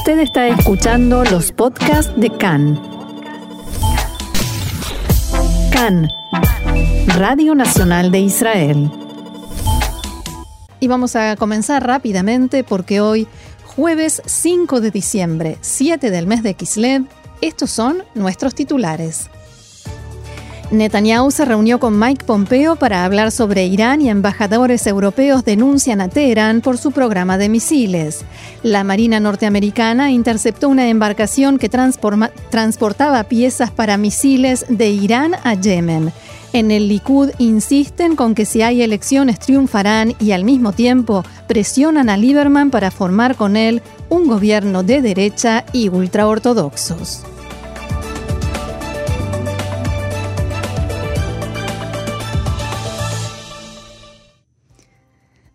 Usted está escuchando los podcasts de CAN. CAN, Radio Nacional de Israel. Y vamos a comenzar rápidamente porque hoy, jueves 5 de diciembre, 7 del mes de Kislev, estos son nuestros titulares. Netanyahu se reunió con Mike Pompeo para hablar sobre Irán y embajadores europeos denuncian a Teherán por su programa de misiles. La Marina norteamericana interceptó una embarcación que transportaba piezas para misiles de Irán a Yemen. En el Likud insisten con que si hay elecciones triunfarán y al mismo tiempo presionan a Lieberman para formar con él un gobierno de derecha y ultraortodoxos.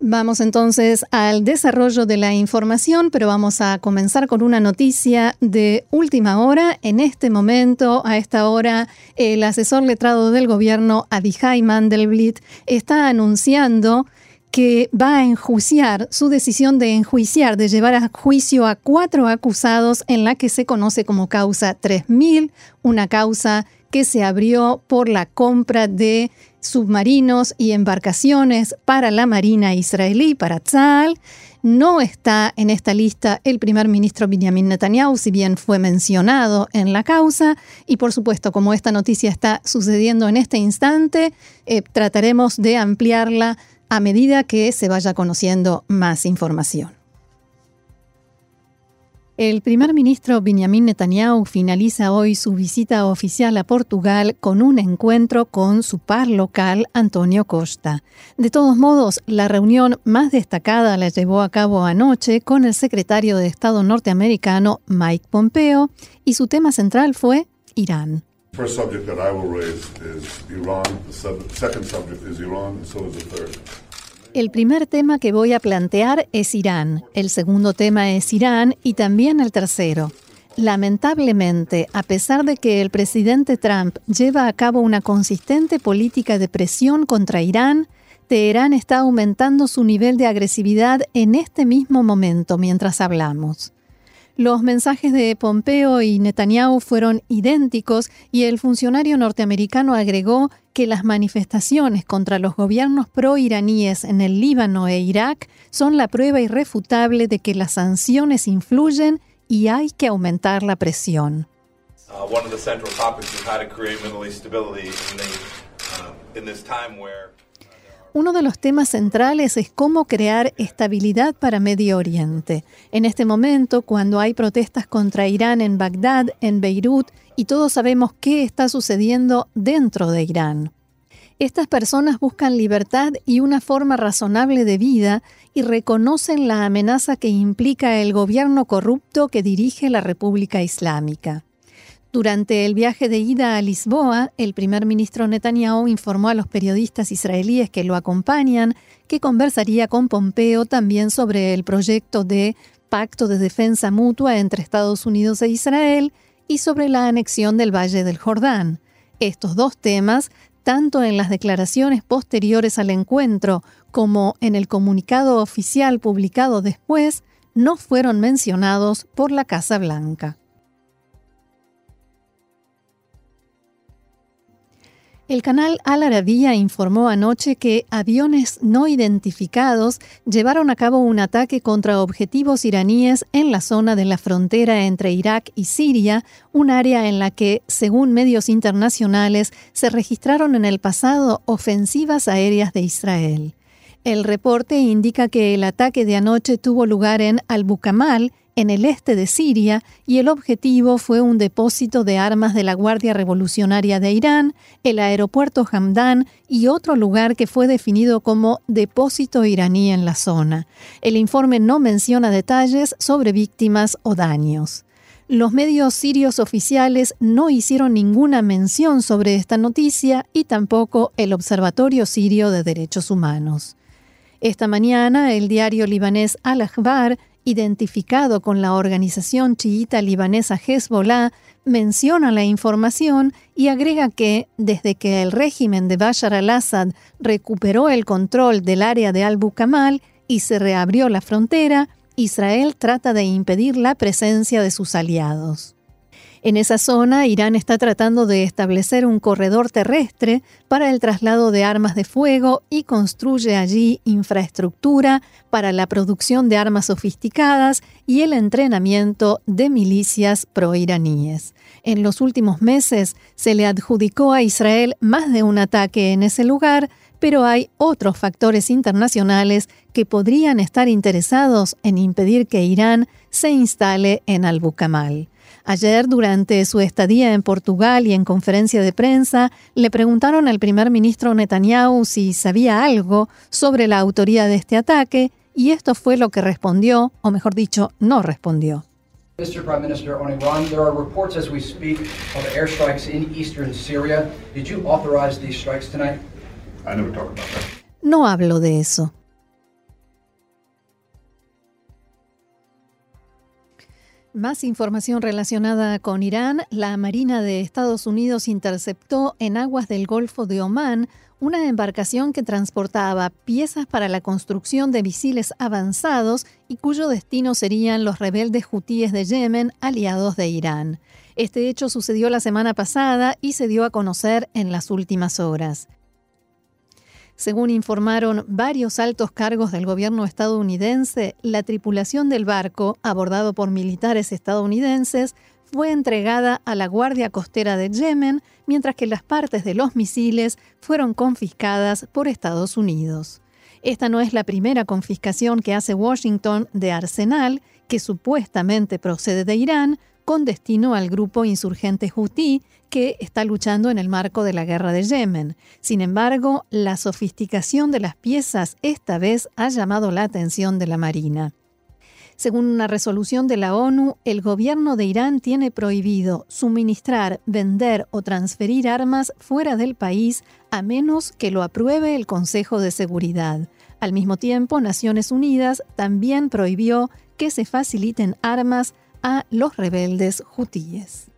Vamos entonces al desarrollo de la información, pero vamos a comenzar con una noticia de última hora. En este momento, a esta hora, el asesor letrado del gobierno, Adihai Mandelblit, está anunciando que va a enjuiciar su decisión de enjuiciar, de llevar a juicio a cuatro acusados en la que se conoce como causa 3000, una causa que se abrió por la compra de submarinos y embarcaciones para la Marina israelí, para Tzal. No está en esta lista el primer ministro Benjamin Netanyahu, si bien fue mencionado en la causa. Y por supuesto, como esta noticia está sucediendo en este instante, eh, trataremos de ampliarla a medida que se vaya conociendo más información. El primer ministro Benjamin Netanyahu finaliza hoy su visita oficial a Portugal con un encuentro con su par local, Antonio Costa. De todos modos, la reunión más destacada la llevó a cabo anoche con el secretario de Estado norteamericano Mike Pompeo y su tema central fue Irán. El primer tema que voy a plantear es Irán, el segundo tema es Irán y también el tercero. Lamentablemente, a pesar de que el presidente Trump lleva a cabo una consistente política de presión contra Irán, Teherán está aumentando su nivel de agresividad en este mismo momento mientras hablamos. Los mensajes de Pompeo y Netanyahu fueron idénticos y el funcionario norteamericano agregó que las manifestaciones contra los gobiernos pro-iraníes en el Líbano e Irak son la prueba irrefutable de que las sanciones influyen y hay que aumentar la presión. Uno de los temas centrales es cómo crear estabilidad para Medio Oriente. En este momento, cuando hay protestas contra Irán en Bagdad, en Beirut, y todos sabemos qué está sucediendo dentro de Irán. Estas personas buscan libertad y una forma razonable de vida y reconocen la amenaza que implica el gobierno corrupto que dirige la República Islámica. Durante el viaje de ida a Lisboa, el primer ministro Netanyahu informó a los periodistas israelíes que lo acompañan que conversaría con Pompeo también sobre el proyecto de pacto de defensa mutua entre Estados Unidos e Israel y sobre la anexión del Valle del Jordán. Estos dos temas, tanto en las declaraciones posteriores al encuentro como en el comunicado oficial publicado después, no fueron mencionados por la Casa Blanca. El canal Al Arabiya informó anoche que aviones no identificados llevaron a cabo un ataque contra objetivos iraníes en la zona de la frontera entre Irak y Siria, un área en la que, según medios internacionales, se registraron en el pasado ofensivas aéreas de Israel. El reporte indica que el ataque de anoche tuvo lugar en Al-Bukamal, en el este de Siria y el objetivo fue un depósito de armas de la Guardia Revolucionaria de Irán, el aeropuerto Hamdan y otro lugar que fue definido como depósito iraní en la zona. El informe no menciona detalles sobre víctimas o daños. Los medios sirios oficiales no hicieron ninguna mención sobre esta noticia y tampoco el Observatorio Sirio de Derechos Humanos. Esta mañana, el diario libanés Al-Akhbar identificado con la organización chiita libanesa Hezbollah, menciona la información y agrega que, desde que el régimen de Bashar al-Assad recuperó el control del área de Al-Bukamal y se reabrió la frontera, Israel trata de impedir la presencia de sus aliados. En esa zona, Irán está tratando de establecer un corredor terrestre para el traslado de armas de fuego y construye allí infraestructura para la producción de armas sofisticadas y el entrenamiento de milicias proiraníes. En los últimos meses se le adjudicó a Israel más de un ataque en ese lugar, pero hay otros factores internacionales que podrían estar interesados en impedir que Irán se instale en Al-Bukamal. Ayer, durante su estadía en Portugal y en conferencia de prensa, le preguntaron al primer ministro Netanyahu si sabía algo sobre la autoría de este ataque y esto fue lo que respondió, o mejor dicho, no respondió. Mr. Prime Minister, on Iran, there are reports as we speak of airstrikes in eastern Syria. Did you authorize these strikes tonight? I never talked about that. No hablo de eso. Más información relacionada con Irán. La Marina de Estados Unidos interceptó en aguas del Golfo de Omán una embarcación que transportaba piezas para la construcción de misiles avanzados y cuyo destino serían los rebeldes hutíes de Yemen, aliados de Irán. Este hecho sucedió la semana pasada y se dio a conocer en las últimas horas. Según informaron varios altos cargos del gobierno estadounidense, la tripulación del barco, abordado por militares estadounidenses, fue entregada a la Guardia Costera de Yemen, mientras que las partes de los misiles fueron confiscadas por Estados Unidos. Esta no es la primera confiscación que hace Washington de arsenal, que supuestamente procede de Irán, con destino al grupo insurgente Houthi que está luchando en el marco de la guerra de Yemen. Sin embargo, la sofisticación de las piezas esta vez ha llamado la atención de la Marina. Según una resolución de la ONU, el gobierno de Irán tiene prohibido suministrar, vender o transferir armas fuera del país a menos que lo apruebe el Consejo de Seguridad. Al mismo tiempo, Naciones Unidas también prohibió que se faciliten armas a los rebeldes hutíes.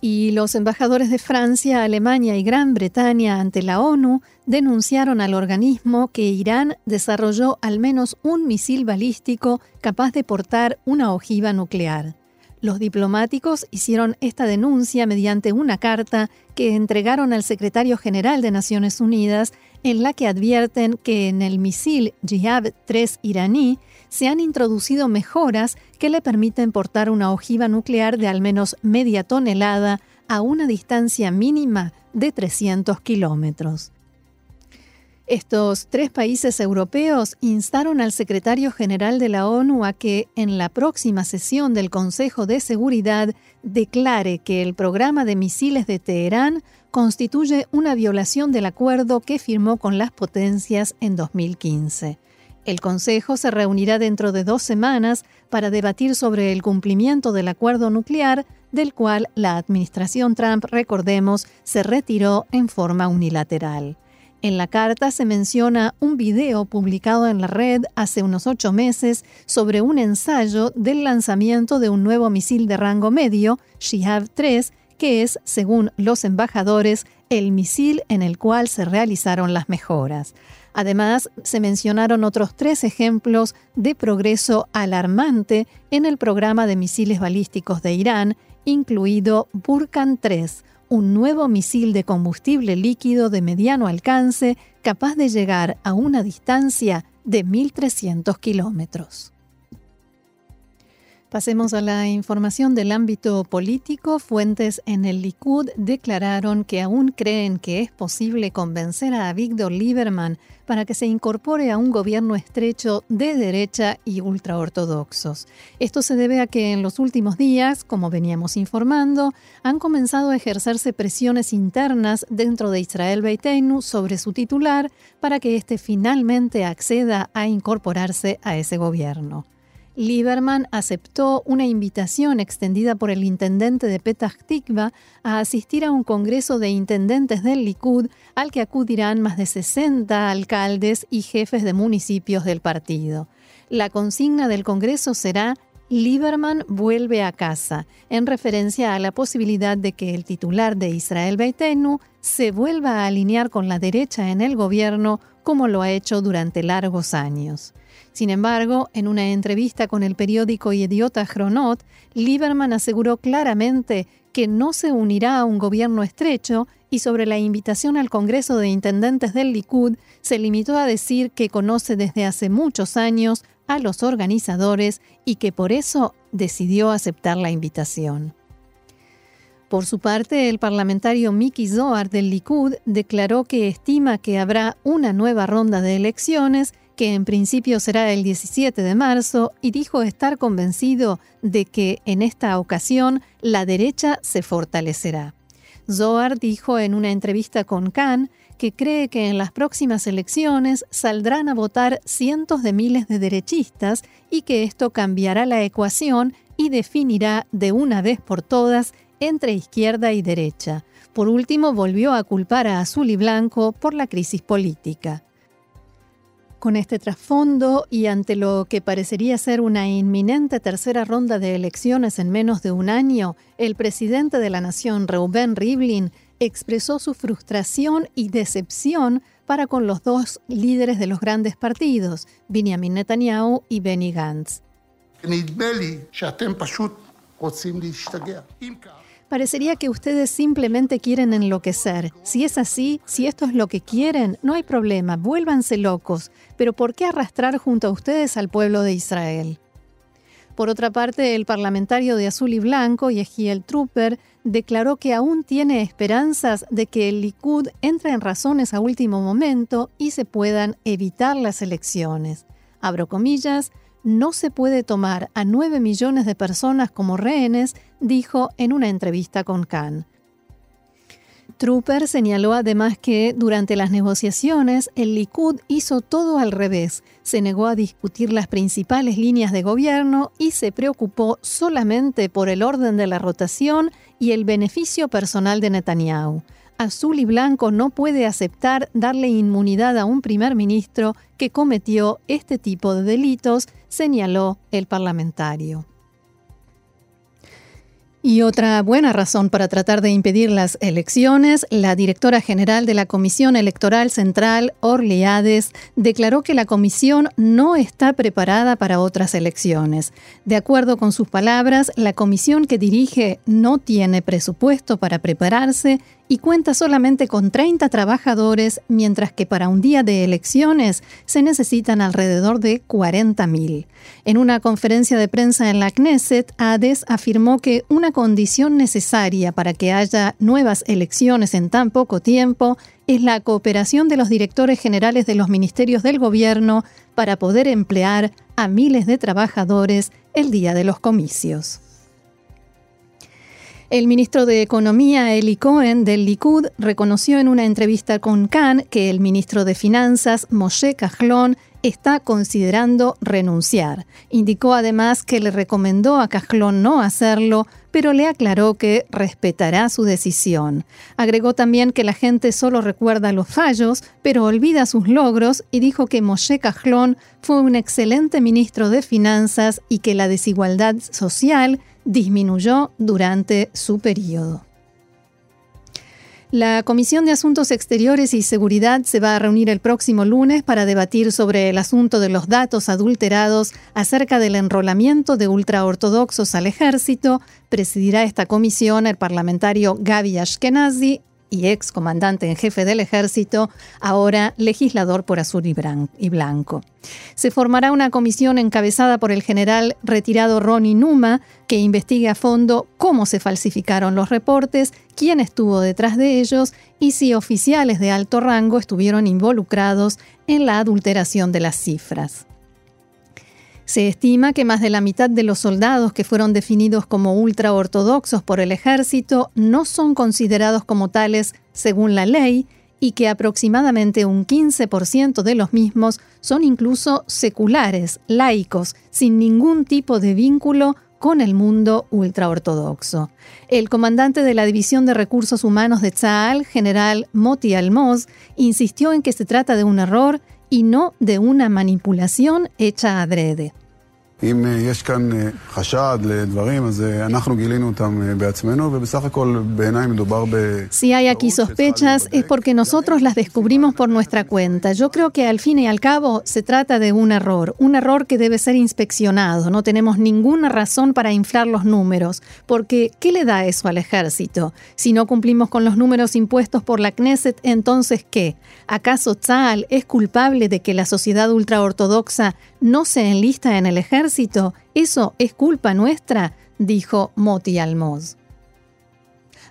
Y los embajadores de Francia, Alemania y Gran Bretaña ante la ONU denunciaron al organismo que Irán desarrolló al menos un misil balístico capaz de portar una ojiva nuclear. Los diplomáticos hicieron esta denuncia mediante una carta que entregaron al secretario general de Naciones Unidas en la que advierten que en el misil Jihad-3 iraní se han introducido mejoras que le permiten portar una ojiva nuclear de al menos media tonelada a una distancia mínima de 300 kilómetros. Estos tres países europeos instaron al secretario general de la ONU a que en la próxima sesión del Consejo de Seguridad declare que el programa de misiles de Teherán constituye una violación del acuerdo que firmó con las potencias en 2015. El Consejo se reunirá dentro de dos semanas para debatir sobre el cumplimiento del acuerdo nuclear, del cual la administración Trump, recordemos, se retiró en forma unilateral. En la carta se menciona un video publicado en la red hace unos ocho meses sobre un ensayo del lanzamiento de un nuevo misil de rango medio, Shihab-3, que es, según los embajadores, el misil en el cual se realizaron las mejoras. Además, se mencionaron otros tres ejemplos de progreso alarmante en el programa de misiles balísticos de Irán, incluido Burkan 3, un nuevo misil de combustible líquido de mediano alcance capaz de llegar a una distancia de 1.300 kilómetros. Pasemos a la información del ámbito político. Fuentes en el Likud declararon que aún creen que es posible convencer a Víctor Lieberman para que se incorpore a un gobierno estrecho de derecha y ultraortodoxos. Esto se debe a que en los últimos días, como veníamos informando, han comenzado a ejercerse presiones internas dentro de Israel Beiteinu sobre su titular para que éste finalmente acceda a incorporarse a ese gobierno. Lieberman aceptó una invitación extendida por el intendente de Petah Tikva a asistir a un congreso de intendentes del Likud al que acudirán más de 60 alcaldes y jefes de municipios del partido. La consigna del congreso será Lieberman vuelve a casa, en referencia a la posibilidad de que el titular de Israel Beitenu se vuelva a alinear con la derecha en el gobierno como lo ha hecho durante largos años. Sin embargo, en una entrevista con el periódico Idiota Chronot, Lieberman aseguró claramente que no se unirá a un gobierno estrecho y sobre la invitación al Congreso de Intendentes del Likud se limitó a decir que conoce desde hace muchos años a los organizadores y que por eso decidió aceptar la invitación. Por su parte, el parlamentario Miki Zohar del Likud declaró que estima que habrá una nueva ronda de elecciones que en principio será el 17 de marzo y dijo estar convencido de que en esta ocasión la derecha se fortalecerá. Zohar dijo en una entrevista con Khan que cree que en las próximas elecciones saldrán a votar cientos de miles de derechistas y que esto cambiará la ecuación y definirá de una vez por todas entre izquierda y derecha. Por último, volvió a culpar a Azul y Blanco por la crisis política. Con este trasfondo y ante lo que parecería ser una inminente tercera ronda de elecciones en menos de un año, el presidente de la nación, Reuben Rivlin, expresó su frustración y decepción para con los dos líderes de los grandes partidos, Benjamin Netanyahu y Benny Gantz. Parecería que ustedes simplemente quieren enloquecer. Si es así, si esto es lo que quieren, no hay problema, vuélvanse locos. Pero ¿por qué arrastrar junto a ustedes al pueblo de Israel? Por otra parte, el parlamentario de Azul y Blanco, Yehiel Trooper, declaró que aún tiene esperanzas de que el Likud entre en razones a último momento y se puedan evitar las elecciones. Abro comillas, no se puede tomar a 9 millones de personas como rehenes, dijo en una entrevista con Khan. Trooper señaló además que durante las negociaciones el Likud hizo todo al revés, se negó a discutir las principales líneas de gobierno y se preocupó solamente por el orden de la rotación y el beneficio personal de Netanyahu. Azul y Blanco no puede aceptar darle inmunidad a un primer ministro que cometió este tipo de delitos, señaló el parlamentario. Y otra buena razón para tratar de impedir las elecciones, la directora general de la Comisión Electoral Central, Orleades, declaró que la comisión no está preparada para otras elecciones. De acuerdo con sus palabras, la comisión que dirige no tiene presupuesto para prepararse y cuenta solamente con 30 trabajadores, mientras que para un día de elecciones se necesitan alrededor de 40.000. En una conferencia de prensa en la Knesset, Hades afirmó que una condición necesaria para que haya nuevas elecciones en tan poco tiempo es la cooperación de los directores generales de los ministerios del gobierno para poder emplear a miles de trabajadores el día de los comicios. El ministro de Economía, Eli Cohen, del Likud, reconoció en una entrevista con Khan que el ministro de Finanzas, Moshe Kahlon, está considerando renunciar. Indicó además que le recomendó a Kahlon no hacerlo, pero le aclaró que respetará su decisión. Agregó también que la gente solo recuerda los fallos, pero olvida sus logros y dijo que Moshe Kahlon fue un excelente ministro de Finanzas y que la desigualdad social disminuyó durante su periodo. La Comisión de Asuntos Exteriores y Seguridad se va a reunir el próximo lunes para debatir sobre el asunto de los datos adulterados acerca del enrolamiento de ultraortodoxos al ejército. Presidirá esta comisión el parlamentario Gaby Ashkenazi, y ex comandante en jefe del ejército, ahora legislador por Azul y Blanco. Se formará una comisión encabezada por el general retirado Ronnie Numa, que investigue a fondo cómo se falsificaron los reportes, quién estuvo detrás de ellos y si oficiales de alto rango estuvieron involucrados en la adulteración de las cifras. Se estima que más de la mitad de los soldados que fueron definidos como ultraortodoxos por el ejército no son considerados como tales según la ley y que aproximadamente un 15% de los mismos son incluso seculares, laicos, sin ningún tipo de vínculo con el mundo ultraortodoxo. El comandante de la División de Recursos Humanos de Tzal, general Moti Almoz, insistió en que se trata de un error y no de una manipulación hecha adrede. Si hay aquí sospechas es porque nosotros las descubrimos por nuestra cuenta. Yo creo que al fin y al cabo se trata de un error, un error que debe ser inspeccionado. No tenemos ninguna razón para inflar los números, porque ¿qué le da eso al ejército? Si no cumplimos con los números impuestos por la Knesset, entonces ¿qué? ¿Acaso Tzal es culpable de que la sociedad ultraortodoxa no se enlista en el ejército, eso es culpa nuestra, dijo Moti Almoz.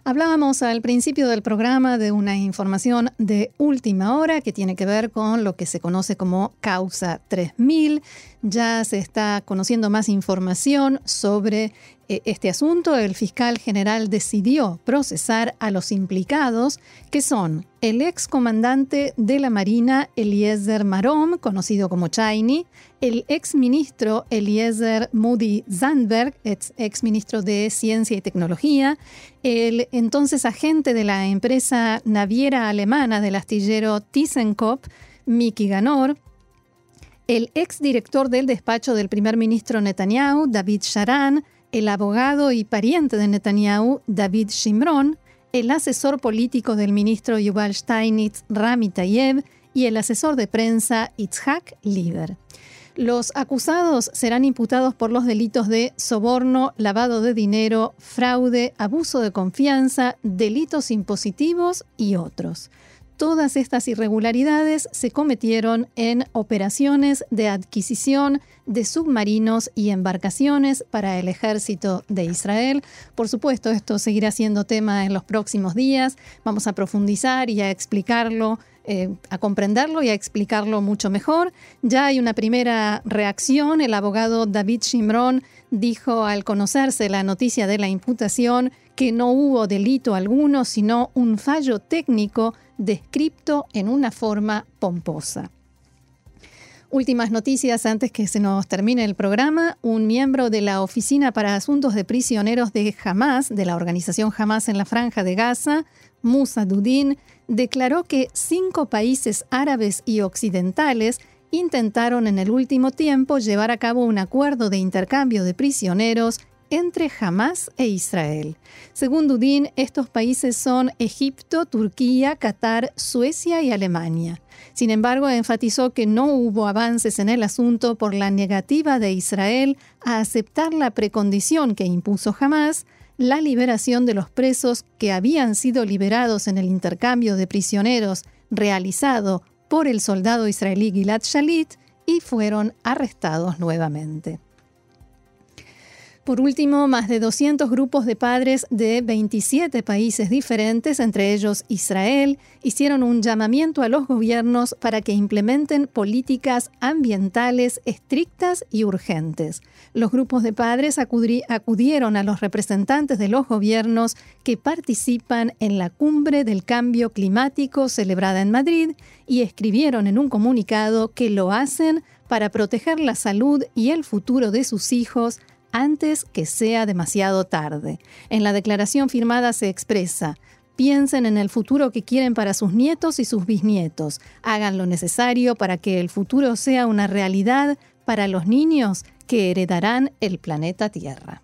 Hablábamos al principio del programa de una información de última hora que tiene que ver con lo que se conoce como Causa 3000. Ya se está conociendo más información sobre este asunto. El fiscal general decidió procesar a los implicados, que son el ex comandante de la Marina Eliezer Marom, conocido como Chaini, el ex ministro Eliezer Moody Zandberg, ex, ministro de Ciencia y Tecnología, el entonces agente de la empresa naviera alemana del astillero ThyssenKrupp, Miki Ganor, el ex director del despacho del primer ministro Netanyahu, David Sharan, el abogado y pariente de Netanyahu, David Shimron, el asesor político del ministro Yuval Steinitz, Rami Tayeb, y el asesor de prensa, Itzhak Lieber. Los acusados serán imputados por los delitos de soborno, lavado de dinero, fraude, abuso de confianza, delitos impositivos y otros. Todas estas irregularidades se cometieron en operaciones de adquisición de submarinos y embarcaciones para el ejército de Israel. Por supuesto, esto seguirá siendo tema en los próximos días. Vamos a profundizar y a explicarlo eh, a comprenderlo y a explicarlo mucho mejor. Ya hay una primera reacción. El abogado David Shimron dijo al conocerse la noticia de la imputación que no hubo delito alguno, sino un fallo técnico descripto en una forma pomposa. Últimas noticias antes que se nos termine el programa. Un miembro de la Oficina para Asuntos de Prisioneros de Hamas, de la organización Hamas en la Franja de Gaza, Musa Dudin, declaró que cinco países árabes y occidentales intentaron en el último tiempo llevar a cabo un acuerdo de intercambio de prisioneros entre Hamas e Israel. Según Dudin, estos países son Egipto, Turquía, Qatar, Suecia y Alemania. Sin embargo, enfatizó que no hubo avances en el asunto por la negativa de Israel a aceptar la precondición que impuso Hamas, la liberación de los presos que habían sido liberados en el intercambio de prisioneros realizado por el soldado israelí Gilad Shalit y fueron arrestados nuevamente. Por último, más de 200 grupos de padres de 27 países diferentes, entre ellos Israel, hicieron un llamamiento a los gobiernos para que implementen políticas ambientales estrictas y urgentes. Los grupos de padres acudieron a los representantes de los gobiernos que participan en la cumbre del cambio climático celebrada en Madrid y escribieron en un comunicado que lo hacen para proteger la salud y el futuro de sus hijos antes que sea demasiado tarde. En la declaración firmada se expresa, piensen en el futuro que quieren para sus nietos y sus bisnietos, hagan lo necesario para que el futuro sea una realidad para los niños que heredarán el planeta Tierra.